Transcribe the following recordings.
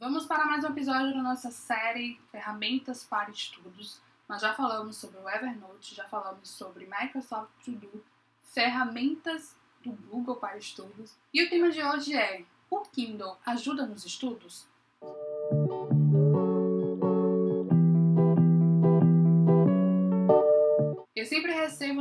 Vamos para mais um episódio da nossa série Ferramentas para Estudos. Nós já falamos sobre o Evernote, já falamos sobre Microsoft To Do, ferramentas do Google para estudos. E o tema de hoje é: o Kindle ajuda nos estudos?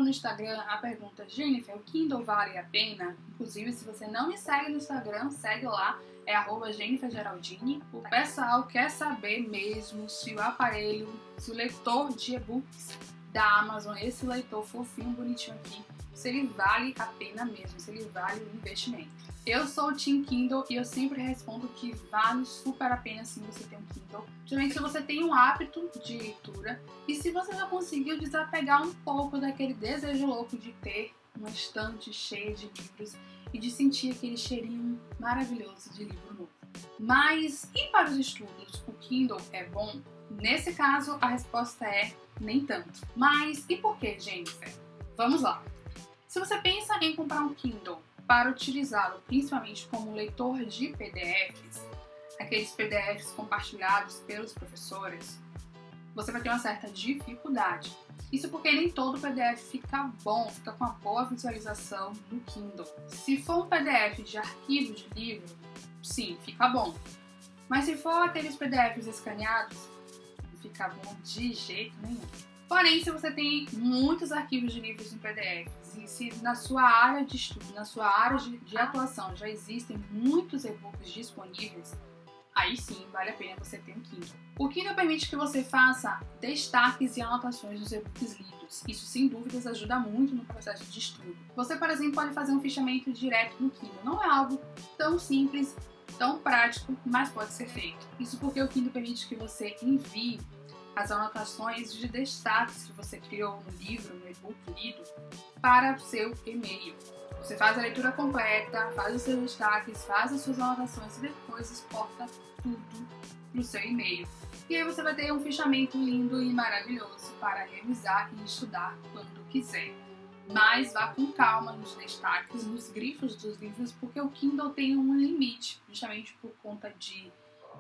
No Instagram a pergunta, Jennifer, o Kindle vale a pena? Inclusive, se você não me segue no Instagram, segue lá, é arroba Jennifer Geraldini. O pessoal quer saber mesmo se o aparelho, se o leitor de e-books da Amazon, esse leitor fofinho, bonitinho aqui, se ele vale a pena mesmo, se ele vale o investimento. Eu sou o Team Kindle e eu sempre respondo que vale super a pena sim você ter um Kindle. Principalmente se você tem um hábito de leitura e se você já conseguiu desapegar um pouco daquele desejo louco de ter uma estante cheia de livros e de sentir aquele cheirinho maravilhoso de livro novo. Mas e para os estudos, o Kindle é bom? Nesse caso, a resposta é nem tanto. Mas e por que, Jennifer? Vamos lá. Se você pensa em comprar um Kindle para utilizá-lo principalmente como leitor de PDFs, aqueles PDFs compartilhados pelos professores, você vai ter uma certa dificuldade. Isso porque nem todo PDF fica bom, fica com uma boa visualização no Kindle. Se for um PDF de arquivo de livro, sim, fica bom. Mas se for aqueles PDFs escaneados, não fica bom de jeito nenhum. Porém, se você tem muitos arquivos de livros em PDFs e se na sua área de estudo, na sua área de, de atuação já existem muitos e-books disponíveis, aí sim vale a pena você ter um Kindle. O Kindle permite que você faça destaques e anotações dos e-books lidos. Isso, sem dúvidas, ajuda muito no processo de estudo. Você, por exemplo, pode fazer um fichamento direto no Kindle. Não é algo tão simples, tão prático, mas pode ser feito. Isso porque o Kindle permite que você envie as anotações de destaques que você criou no livro, no e-book lido, para o seu e-mail. Você faz a leitura completa, faz os seus destaques, faz as suas anotações e depois exporta tudo no seu e-mail. E aí você vai ter um fichamento lindo e maravilhoso para revisar e estudar quando quiser. Mas vá com calma nos destaques, nos grifos dos livros, porque o Kindle tem um limite, justamente por conta de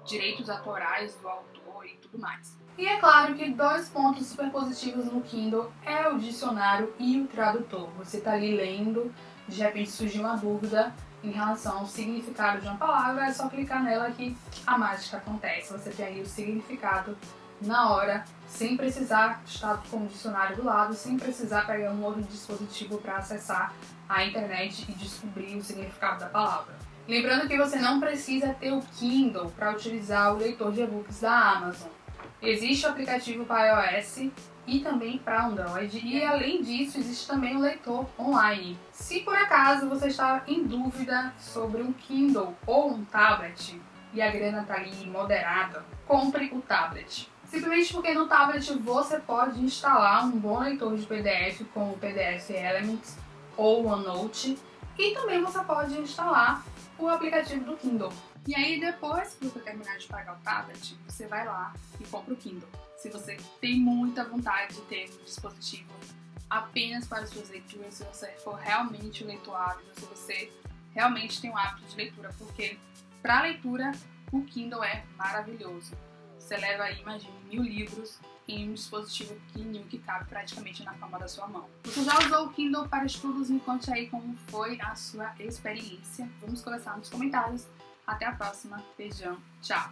direitos autorais do autor e tudo mais. E é claro que dois pontos super positivos no Kindle é o dicionário e o tradutor. Você está ali lendo, de repente surgiu uma dúvida em relação ao significado de uma palavra, é só clicar nela que a mágica acontece. Você tem aí o significado na hora, sem precisar estar com o dicionário do lado, sem precisar pegar um outro dispositivo para acessar a internet e descobrir o significado da palavra. Lembrando que você não precisa ter o Kindle para utilizar o leitor de e-books da Amazon. Existe o aplicativo para iOS e também para Android, e além disso, existe também o leitor online. Se por acaso você está em dúvida sobre um Kindle ou um tablet e a grana está ali moderada, compre o tablet. Simplesmente porque no tablet você pode instalar um bom leitor de PDF como o PDF Elements ou OneNote e também você pode instalar o aplicativo do Kindle. E aí depois que você terminar de pagar o tablet, você vai lá e compra o Kindle. Se você tem muita vontade de ter um dispositivo apenas para suas leituras, se você for realmente um leitor ávido, se você realmente tem um hábito de leitura, porque para leitura o Kindle é maravilhoso. Você leva aí, imagine, mil livros em um dispositivo pequenininho que cabe praticamente na palma da sua mão. Você já usou o Kindle para estudos? Me conte aí como foi a sua experiência. Vamos conversar nos comentários. Até a próxima. Beijão. Tchau.